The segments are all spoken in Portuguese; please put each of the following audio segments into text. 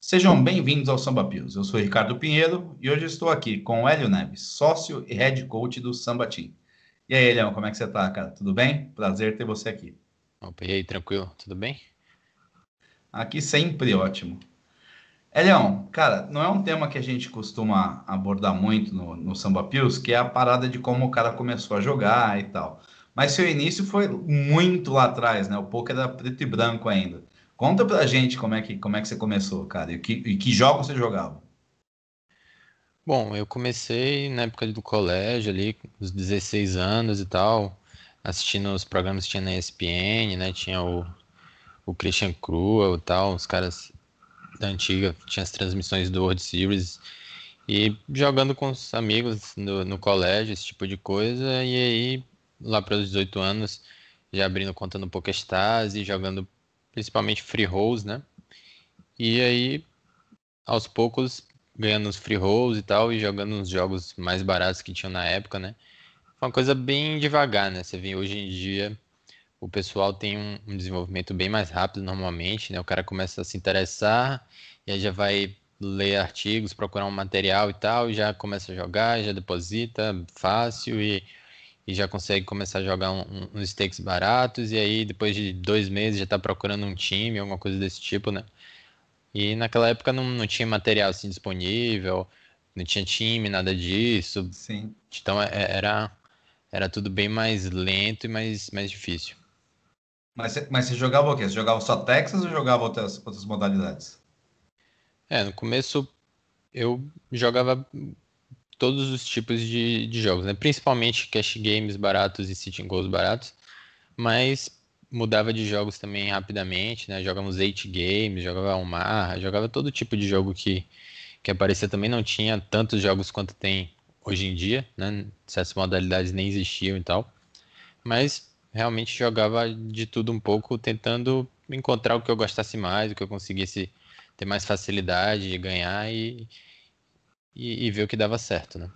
Sejam bem-vindos ao Samba Pios. Eu sou Ricardo Pinheiro e hoje estou aqui com o Hélio Neves, sócio e head coach do Samba Team. E aí, Hélio, como é que você tá, cara? Tudo bem? Prazer ter você aqui. Opa, e aí, tranquilo? Tudo bem? Aqui sempre ótimo. Elião, cara, não é um tema que a gente costuma abordar muito no, no Samba Pios, que é a parada de como o cara começou a jogar e tal. Mas seu início foi muito lá atrás, né? O poker era preto e branco ainda. Conta pra gente como é que, como é que você começou, cara, e que, e que jogos você jogava. Bom, eu comecei na época do colégio ali, os 16 anos e tal, assistindo os programas que tinha na ESPN, né? Tinha o, o Christian Cruel e tal, os caras da antiga, tinha as transmissões do World Series e jogando com os amigos no, no colégio, esse tipo de coisa, e aí lá para os 18 anos, já abrindo conta no PokerStars e jogando principalmente free rolls, né? E aí, aos poucos, ganhando os free rolls e tal, e jogando uns jogos mais baratos que tinham na época, né? Foi uma coisa bem devagar, né? Você vê hoje em dia o pessoal tem um, um, desenvolvimento bem mais rápido normalmente, né? O cara começa a se interessar e aí já vai ler artigos, procurar um material e tal, e já começa a jogar, já deposita fácil e e já consegue começar a jogar um, um, uns stakes baratos, e aí depois de dois meses já está procurando um time, alguma coisa desse tipo, né? E naquela época não, não tinha material assim disponível, não tinha time, nada disso. Sim. Então é, era, era tudo bem mais lento e mais, mais difícil. Mas, mas você jogava o quê? Você jogava só Texas ou jogava outras, outras modalidades? É, no começo eu jogava todos os tipos de, de jogos, né? principalmente cash games baratos e sitting goals baratos, mas mudava de jogos também rapidamente, né? Jogamos 8 games, jogava Omar, jogava todo tipo de jogo que, que aparecia também, não tinha tantos jogos quanto tem hoje em dia, né? Certas modalidades nem existiam e tal, mas realmente jogava de tudo um pouco, tentando encontrar o que eu gostasse mais, o que eu conseguisse ter mais facilidade de ganhar e, e, e ver o que dava certo, né?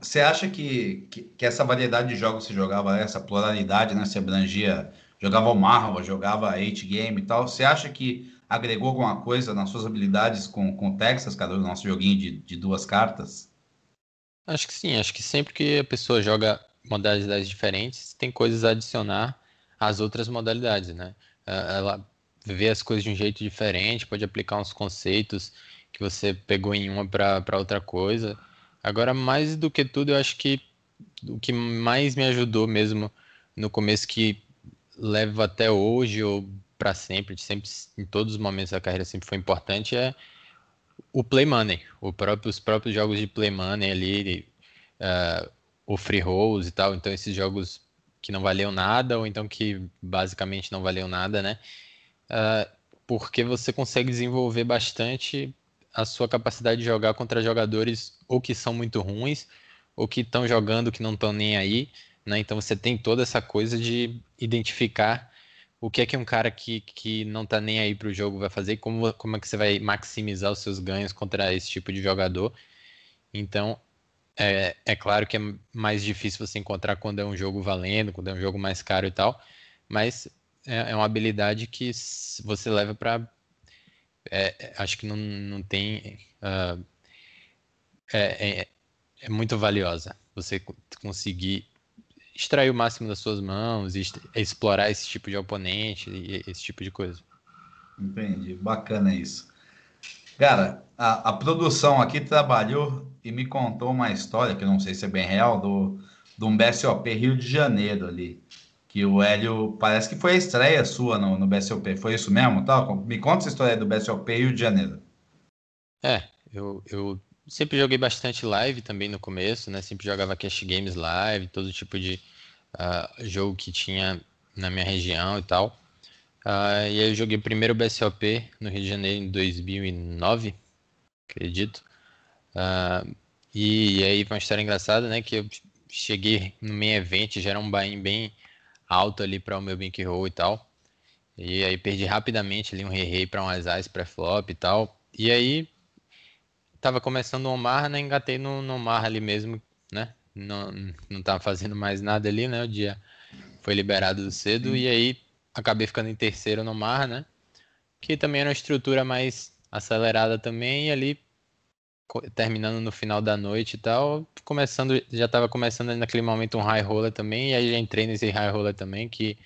Você acha que, que, que, essa variedade de jogos se jogava, essa pluralidade, né? Se abrangia, jogava o Marvel, jogava 8 Game e tal. Você acha que agregou alguma coisa nas suas habilidades com, com o Texas, cara, o nosso joguinho de, de duas cartas? Acho que sim, acho que sempre que a pessoa joga modalidades diferentes, tem coisas a adicionar às outras modalidades, né? Ela vê as coisas de um jeito diferente, pode aplicar uns conceitos que você pegou em uma para outra coisa. Agora, mais do que tudo, eu acho que o que mais me ajudou mesmo no começo que levo até hoje ou para sempre, sempre em todos os momentos da carreira sempre foi importante é o play money, o próprio, os próprios jogos de play money ali, uh, o free rolls e tal. Então esses jogos que não valiam nada ou então que basicamente não valiam nada, né? Uh, porque você consegue desenvolver bastante a sua capacidade de jogar contra jogadores ou que são muito ruins ou que estão jogando que não estão nem aí, né? Então você tem toda essa coisa de identificar o que é que um cara que, que não está nem aí para o jogo vai fazer como, como é que você vai maximizar os seus ganhos contra esse tipo de jogador. Então, é, é claro que é mais difícil você encontrar quando é um jogo valendo, quando é um jogo mais caro e tal, mas é, é uma habilidade que você leva para é, é, acho que não, não tem. Uh, é, é, é, muito valiosa você conseguir extrair o máximo das suas mãos e explorar esse tipo de oponente e esse tipo de coisa. Entendi, bacana isso. Cara, a, a produção aqui trabalhou e me contou uma história, que não sei se é bem real, do, do um BSOP Rio de Janeiro ali que o Hélio parece que foi a estreia sua no, no BSOP, foi isso mesmo? Tá? Me conta essa história do BSOP Rio de Janeiro. É, eu, eu sempre joguei bastante live também no começo, né? Sempre jogava cash games live, todo tipo de uh, jogo que tinha na minha região e tal. Uh, e aí eu joguei primeiro o BSOP no Rio de Janeiro em 2009, acredito. Uh, e, e, aí uma história engraçada, né? Que eu cheguei no main event, já era um buy bem alto ali para o meu bankroll e tal. E aí perdi rapidamente ali um rei para um as pré-flop e tal. E aí tava começando o Omar, né? Engatei no, no Omar ali mesmo, né? Não, não tava fazendo mais nada ali, né? O dia foi liberado cedo e aí acabei ficando em terceiro no Mar, né? Que também era uma estrutura mais acelerada também, e ali terminando no final da noite e tal, começando, já estava começando naquele momento um high roller também, e aí já entrei nesse high roller também, que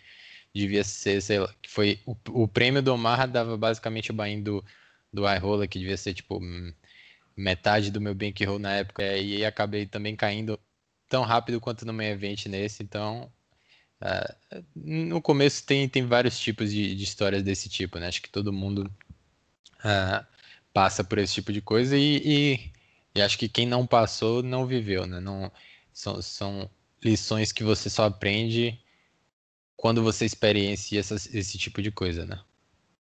devia ser, sei lá, que foi o, o prêmio do Omar dava basicamente o buy do, do high roller, que devia ser tipo metade do meu bankroll na época, e aí acabei também caindo tão rápido quanto no meu evento nesse, então uh, no começo tem, tem vários tipos de, de, histórias desse tipo, né? Acho que todo mundo uh, passa por esse tipo de coisa e, e, e, acho que quem não passou não viveu, né? Não, são, são lições que você só aprende quando você experiencia essas, esse tipo de coisa, né?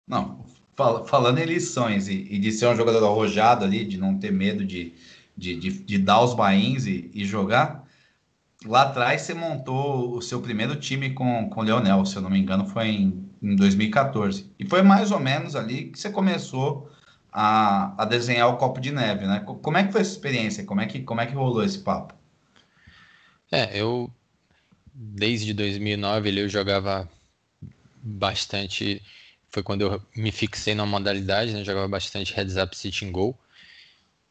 Não, fal, falando em lições e, e, de ser um jogador arrojado ali, de não ter medo de, de, de, de dar os bains e, e, jogar, lá atrás você montou o seu primeiro time com, com o Leonel, se eu não me engano, foi em, em 2014. E foi mais ou menos ali que você começou a, a desenhar o copo de neve, né? Como é que foi essa experiência? Como é que, como é que rolou esse papo? É, eu desde 2009 eu jogava bastante. Foi quando eu me fixei na modalidade, né? Jogava bastante heads up sitting goal.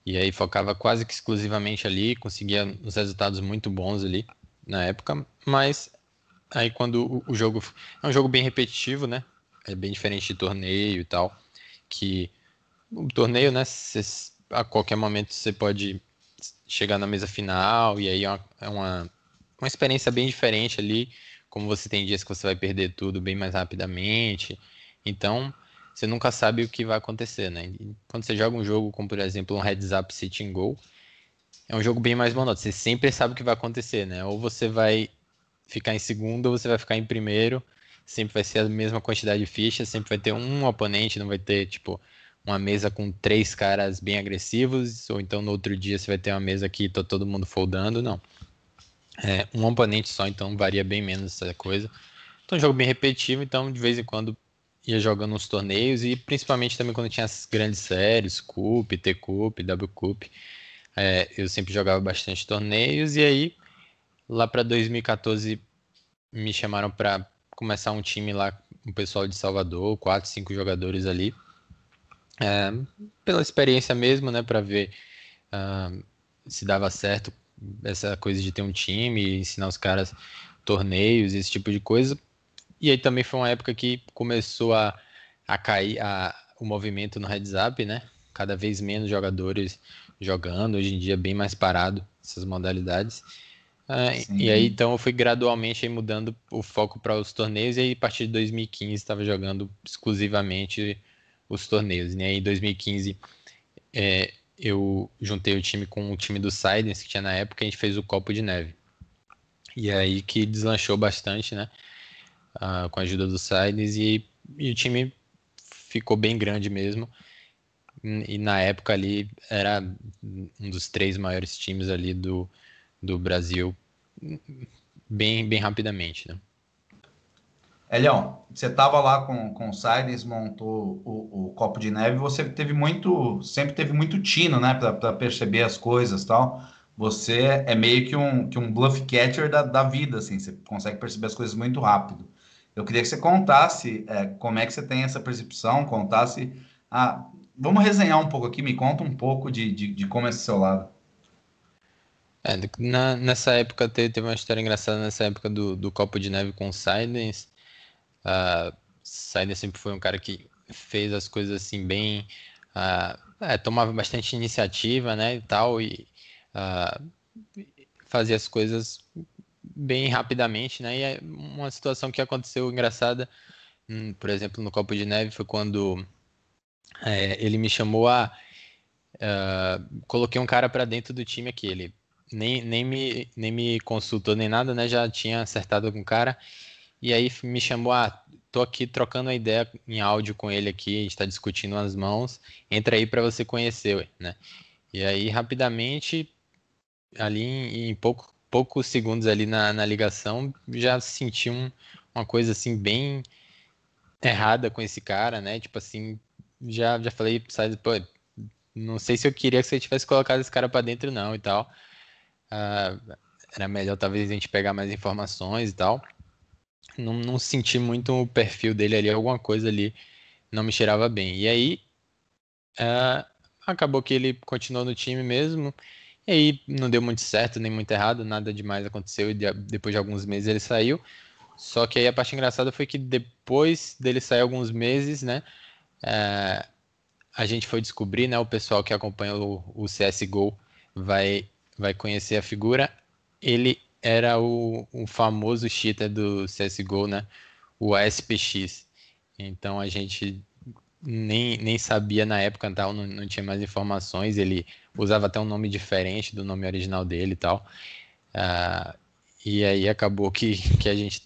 E aí focava quase que exclusivamente ali, conseguia uns resultados muito bons ali na época, mas aí quando o, o jogo é um jogo bem repetitivo, né? É bem diferente de torneio e tal, que o torneio, né? Cê, a qualquer momento você pode chegar na mesa final e aí é uma, é uma, uma experiência bem diferente ali. Como você tem dias que você vai perder tudo bem mais rapidamente. Então, você nunca sabe o que vai acontecer, né? quando você joga um jogo como, por exemplo, um Heads Up Sitting Goal, é um jogo bem mais monótono. Você sempre sabe o que vai acontecer, né? Ou você vai ficar em segundo, ou você vai ficar em primeiro. Sempre vai ser a mesma quantidade de fichas, sempre vai ter um oponente, não vai ter, tipo, uma mesa com três caras bem agressivos, ou então no outro dia você vai ter uma mesa que tá todo mundo foldando, não. É um oponente só, então varia bem menos essa coisa. Então, um jogo bem repetitivo, então de vez em quando ia jogando uns torneios e principalmente também quando tinha as grandes séries, Cup, T-Cup, W-Cup, é, eu sempre jogava bastante torneios e aí lá para 2014 me chamaram para começar um time lá o pessoal de Salvador, quatro, cinco jogadores ali é, pela experiência mesmo, né, para ver uh, se dava certo essa coisa de ter um time, ensinar os caras torneios, esse tipo de coisa. E aí também foi uma época que começou a, a cair a, o movimento no heads up, né? Cada vez menos jogadores jogando, hoje em dia bem mais parado essas modalidades. Uh, e aí então eu fui gradualmente mudando o foco para os torneios e aí a partir de 2015 estava jogando exclusivamente os torneios. Né? Em 2015, é, eu juntei o time com o time do Sidens, que tinha na época, a gente fez o Copo de Neve. E aí que deslanchou bastante, né? Ah, com a ajuda do Sidens, e, e o time ficou bem grande mesmo. E na época ali era um dos três maiores times ali do, do Brasil, bem, bem rapidamente, né? Elião, você estava lá com, com o Silence, montou o, o, copo de neve, você teve muito, sempre teve muito tino, né, para perceber as coisas tal. Você é meio que um, que um bluff catcher da, da vida, assim, você consegue perceber as coisas muito rápido. Eu queria que você contasse é, como é que você tem essa percepção, contasse. Ah, vamos resenhar um pouco aqui, me conta um pouco de, de, de como é esse seu lado. É, na, nessa época teve, teve, uma história engraçada nessa época do, do copo de neve com o Silence Uh, sempre foi um cara que fez as coisas assim bem. Uh, é, tomava bastante iniciativa, né, e tal, e uh, fazia as coisas bem rapidamente, né, e é uma situação que aconteceu engraçada, hum, por exemplo, no Copo de Neve, foi quando é, ele me chamou a... Uh, coloquei um cara para dentro do time aqui, ele nem, nem, me, nem me consultou nem nada, né, já tinha acertado com o cara, e aí me chamou, ah, tô aqui trocando uma ideia em áudio com ele aqui, a gente está discutindo as mãos, entra aí para você conhecer, né? E aí, rapidamente, ali em, em pouco, poucos segundos ali na, na ligação, já senti um, uma coisa assim bem errada com esse cara, né? Tipo assim, já, já falei, sabe, pô, não sei se eu queria que você tivesse colocado esse cara para dentro não e tal. Uh, era melhor talvez a gente pegar mais informações e tal não, não senti muito o perfil dele ali, alguma coisa ali não me cheirava bem. E aí, Uh, acabou que ele continuou no time mesmo. E aí não deu muito certo, nem muito errado, nada demais aconteceu. E depois de alguns meses ele saiu. Só que aí a parte engraçada foi que depois dele sair alguns meses, né? Uh, a gente foi descobrir, né? O pessoal que acompanha o, o CSGO vai, vai conhecer a figura. Ele era o, o famoso cheater do CSGO, né? O ASPX. Então a gente nem, nem sabia na época, tal, não, não tinha mais informações. Ele usava até um nome diferente do nome original dele e tal. Uh, e aí acabou que, que a gente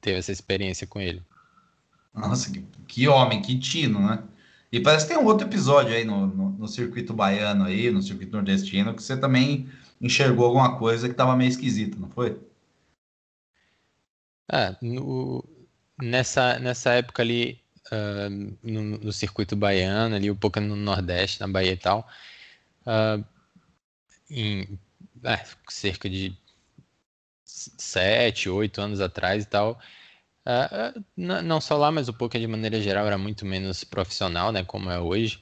teve essa experiência com ele. Nossa, que, que homem, que tino, né? E parece que tem um outro episódio aí no, no, no, circuito baiano aí, no circuito nordestino, que você também enxergou alguma coisa que estava meio esquisita, não foi? É, no, nessa, nessa época ali, uh, no, no, circuito baiano, ali um pouco no Nordeste, na Bahia e tal, uh, em é, cerca de sete, oito anos atrás e tal, uh, não só lá, mas o poker de maneira geral era muito menos profissional, né, como é hoje.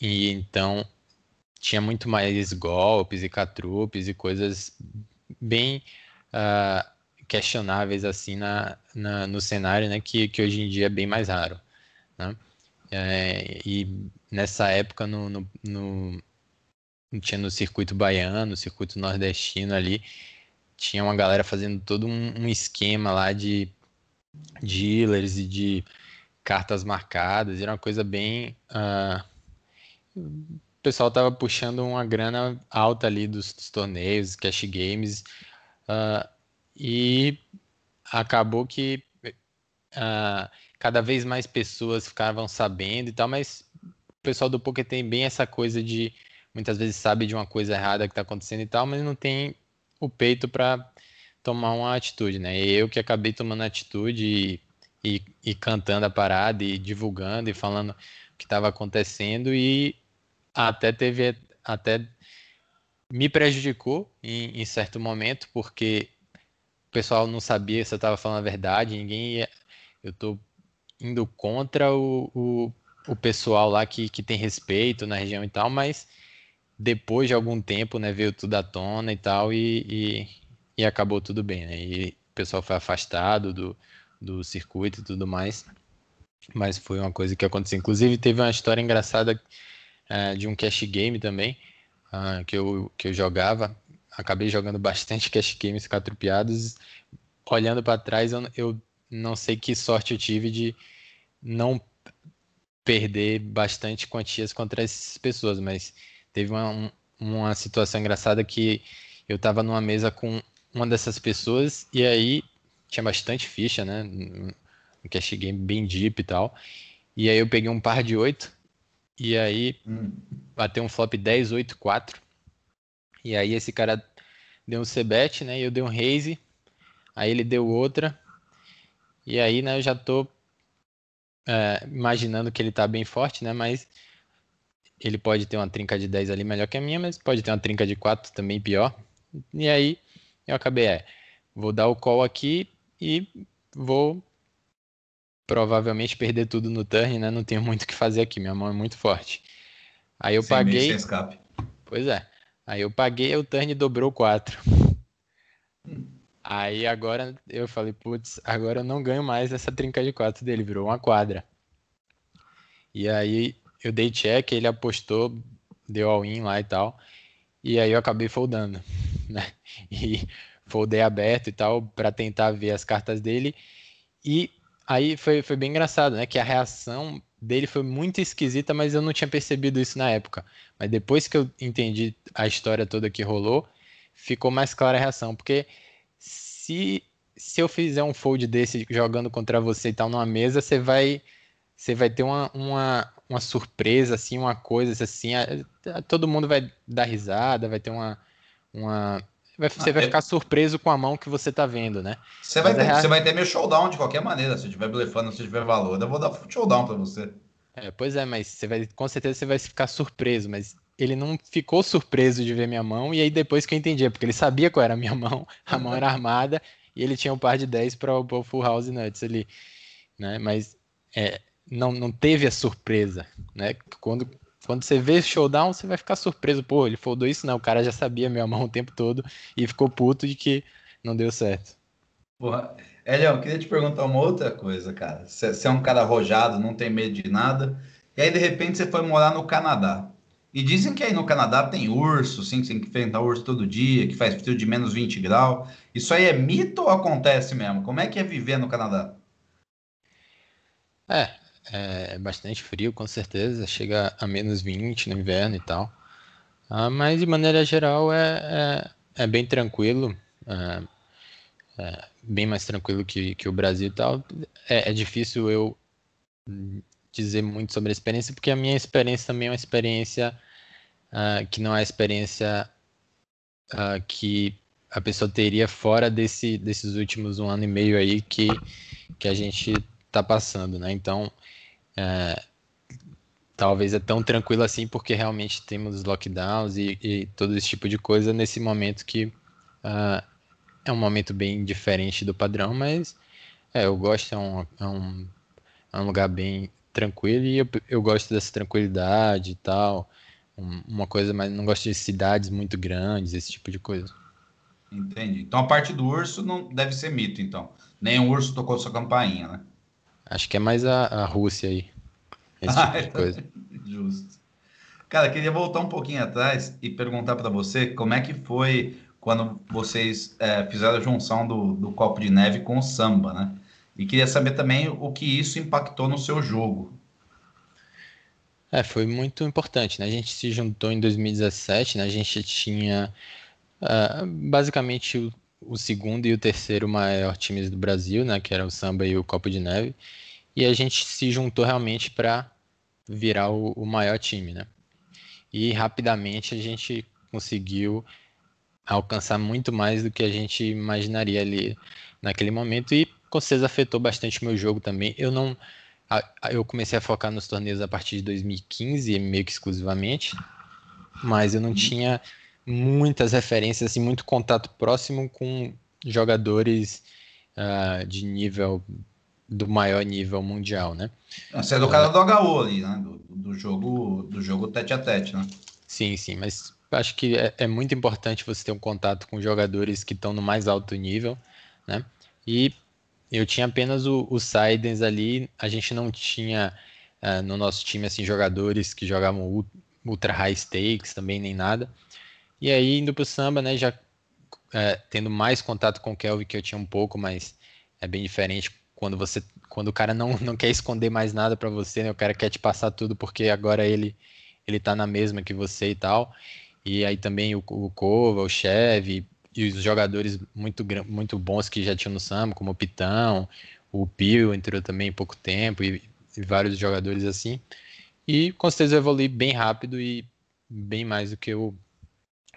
e então tinha muito mais golpes e catrupes e coisas bem uh, questionáveis assim na, na, no cenário, né, que, que hoje em dia é bem mais raro, né? É, e nessa época no, no, no, tinha no circuito baiano, no circuito nordestino ali, tinha uma galera fazendo todo um, um esquema lá de dealers e de cartas marcadas, era uma coisa bem uh, o pessoal tava puxando uma grana alta ali dos, dos torneios, cash games, uh, e acabou que uh, cada vez mais pessoas ficavam sabendo e tal, mas o pessoal do poker tem bem essa coisa de muitas vezes sabe de uma coisa errada que está acontecendo e tal, mas não tem o peito para tomar uma atitude, né? E eu que acabei tomando atitude e, e, e cantando a parada e divulgando e falando o que estava acontecendo e até teve até me prejudicou em, em certo momento porque o pessoal não sabia se eu estava falando a verdade, ninguém ia, eu estou indo contra o, o, o, pessoal lá que, que tem respeito na região e tal, mas depois de algum tempo, né, veio tudo à tona e tal, e, e, e acabou tudo bem, né, e o pessoal foi afastado do, do circuito e tudo mais, mas foi uma coisa que aconteceu. Inclusive, teve uma história engraçada uh, de um cash game também, uh, que, eu, que eu jogava. Acabei jogando bastante cash games catrupiados. Olhando para trás, eu, eu não sei que sorte eu tive de não perder bastante quantias contra essas pessoas, mas teve uma, um, uma situação engraçada que eu estava numa mesa com uma dessas pessoas e aí tinha bastante ficha, né? Um cash game bem deep e tal. E aí eu peguei um par de oito e aí hum. bateu um flop 10, 8, 4. E aí esse cara deu um C-bet, né? E eu dei um raise. Aí ele deu outra. E aí, né, eu já tô é, imaginando que ele tá bem forte, né? Mas ele pode ter uma trinca de 10 ali melhor que a minha, mas pode ter uma trinca de 4 também pior. E aí eu acabei, é, vou dar o call aqui e vou provavelmente perder tudo no turn, né? Não tenho muito o que fazer aqui, minha mão é muito forte. Aí eu sem paguei. Sem escape. Pois é. Aí eu paguei, o turn dobrou 4. Hum. Aí agora eu falei, putz, agora eu não ganho mais essa trinca de 4 dele, virou uma quadra. E aí eu dei check, ele apostou, deu all-in lá e tal. E aí eu acabei foldando, né? E foldei aberto e tal, para tentar ver as cartas dele. E Aí foi, foi bem engraçado, né? Que a reação dele foi muito esquisita, mas eu não tinha percebido isso na época. Mas depois que eu entendi a história toda que rolou, ficou mais clara a reação. Porque se, se eu fizer um fold desse jogando contra você e tal numa mesa, você vai você vai ter uma, uma, uma surpresa, assim, uma coisa assim. todo mundo vai dar risada, vai ter uma, uma você ah, vai ficar surpreso com a mão que você tá vendo, né? Você vai, ter, você vai ter meu showdown de qualquer maneira. Se eu tiver blefando, se eu tiver valor, eu vou dar showdown para você. É, pois é, mas você vai, com certeza você vai ficar surpreso, mas ele não ficou surpreso de ver minha mão, e aí depois que eu entendi, é porque ele sabia qual era a minha mão, a mão era armada, e ele tinha um par de 10 para o Full House Nuts ali, né? Mas é, não, não teve a surpresa, né? Quando, quando você vê showdown, você vai ficar surpreso, pô, ele foldou isso, não, o cara já sabia minha mão o tempo todo e ficou puto de que não deu certo. Porra, Elião, queria te perguntar uma outra coisa, cara. Você é um cara arrojado, não tem medo de nada, e aí de repente você foi morar no Canadá. E dizem que aí no Canadá tem urso, sim, que tem que enfrentar urso todo dia, que faz frio de menos 20 graus. Isso aí é mito ou acontece mesmo? Como é que é viver no Canadá? É, é bastante frio, com certeza. Chega a menos 20 no inverno e tal. Ah, mas de maneira geral é, é, é bem tranquilo. É, é, bem mais tranquilo que, que o Brasil e tal. É, é difícil eu dizer muito sobre a experiência, porque a minha experiência também é uma experiência uh, que não é a experiência uh, que a pessoa teria fora desse, desses últimos um ano e meio aí que, que a gente está passando, né? Então, uh, talvez é tão tranquilo assim porque realmente temos lockdowns e, e todo esse tipo de coisa nesse momento que uh, é um momento bem diferente do padrão, mas é, eu gosto, é um, é um, é um lugar bem tranquilo e eu, eu gosto dessa tranquilidade e tal. uma coisa, mas não gosto de cidades muito grandes, esse tipo de coisa. Entendi. Então a parte do urso não deve ser mito, então. Nem o urso tocou sua campainha, né? Acho que é mais a, a Rússia aí. Esse tipo de coisa. Justo. Cara, queria voltar um pouquinho atrás e perguntar para você como é que foi quando vocês é, fizeram a junção do, do copo de neve com o samba, né? E queria saber também o que isso impactou no seu jogo. É, foi muito importante, né? A gente se juntou em 2017, né? A gente tinha uh, basicamente o, segundo e o terceiro maior times do Brasil, né? Que era o Samba e o Copo de Neve. E a gente se juntou realmente para virar o, o maior time, né? E rapidamente a gente conseguiu alcançar muito mais do que a gente imaginaria ali naquele momento e com certeza afetou bastante o meu jogo também. Eu não. Eu comecei a focar nos torneios a partir de 2015, meio que exclusivamente, mas eu não tinha muitas referências, assim, muito contato próximo com jogadores uh, de nível do maior nível mundial, né? Você é do cara do HO ali, né? Do, do, jogo do jogo tete a tete, né? Sim, sim, mas acho que é, é muito importante você ter um contato com jogadores que estão no mais alto nível, né? E eu tinha apenas o, o Sidens ali, a gente não tinha uh, no nosso time assim jogadores que jogavam ultra high stakes também nem nada. E aí indo pro samba, né, já uh, tendo mais contato com o Kelvin que eu tinha um pouco, mas é bem diferente quando você quando o cara não, não quer esconder mais nada para você, né? O cara quer te passar tudo porque agora ele ele tá na mesma que você e tal. E aí também o, o Kova, o Chevy, e os jogadores muito, muito bons que já tinham no Samba, como o Pitão, o Pio entrou também em pouco tempo, e, e vários jogadores assim. E com certeza eu evolui bem rápido e bem mais do que eu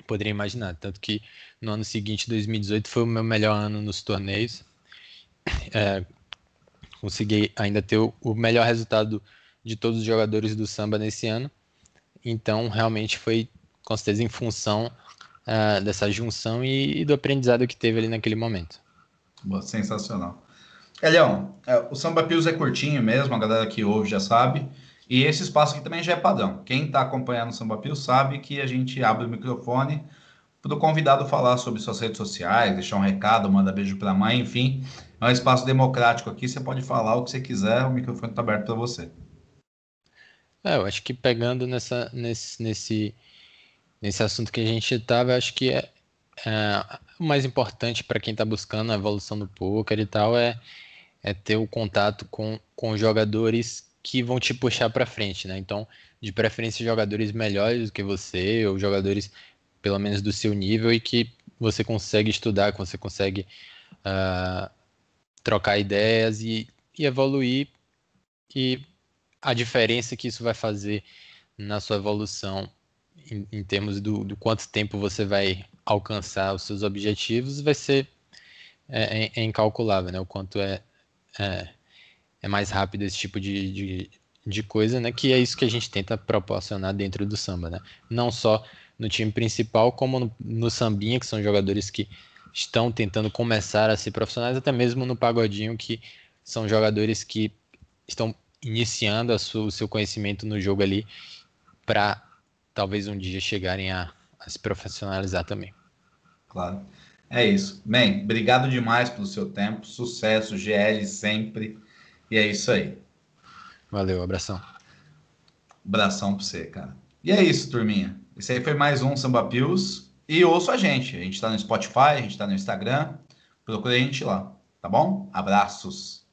poderia imaginar. Tanto que no ano seguinte, 2018, foi o meu melhor ano nos torneios. É, consegui ainda ter o, o melhor resultado de todos os jogadores do samba nesse ano. Então, realmente foi com certeza em função uh, dessa junção e, e, do aprendizado que teve ali naquele momento. Boa, sensacional. Elião, é, o Samba Pios é curtinho mesmo, a galera que ouve já sabe. E esse espaço aqui também já é padrão. Quem está acompanhando o Samba Pios sabe que a gente abre o microfone para o convidado falar sobre suas redes sociais, deixar um recado, mandar beijo para a mãe, enfim. É um espaço democrático aqui, você pode falar o que você quiser, o microfone está aberto para você. É, eu acho que pegando nessa, nesse, nesse nesse assunto que a gente estava, acho que é, é, o mais importante para quem está buscando a evolução do poker e tal é, é ter o contato com, com jogadores que vão te puxar para frente, né? Então, de preferência, jogadores melhores do que você, ou jogadores pelo menos do seu nível e que você consegue estudar, que você consegue uh, trocar ideias e, e evoluir. E a diferença que isso vai fazer na sua evolução em, em termos do, do, quanto tempo você vai alcançar os seus objetivos, vai ser é, é, é incalculável, né? O quanto é, é, é mais rápido esse tipo de, de, de, coisa, né? Que é isso que a gente tenta proporcionar dentro do samba, né? Não só no time principal, como no, no sambinha, que são jogadores que estão tentando começar a ser profissionais, até mesmo no pagodinho, que são jogadores que estão iniciando sua, o seu conhecimento no jogo ali para talvez um dia chegarem a, a se profissionalizar também. Claro. É isso. Bem, obrigado demais pelo seu tempo. Sucesso, GL sempre. E é isso aí. Valeu, abração. Abração pra você, cara. E é isso, turminha. Esse aí foi mais um Samba Pills. E ouça a gente. A gente tá no Spotify, a gente tá no Instagram. Procure a gente lá, tá bom? Abraços.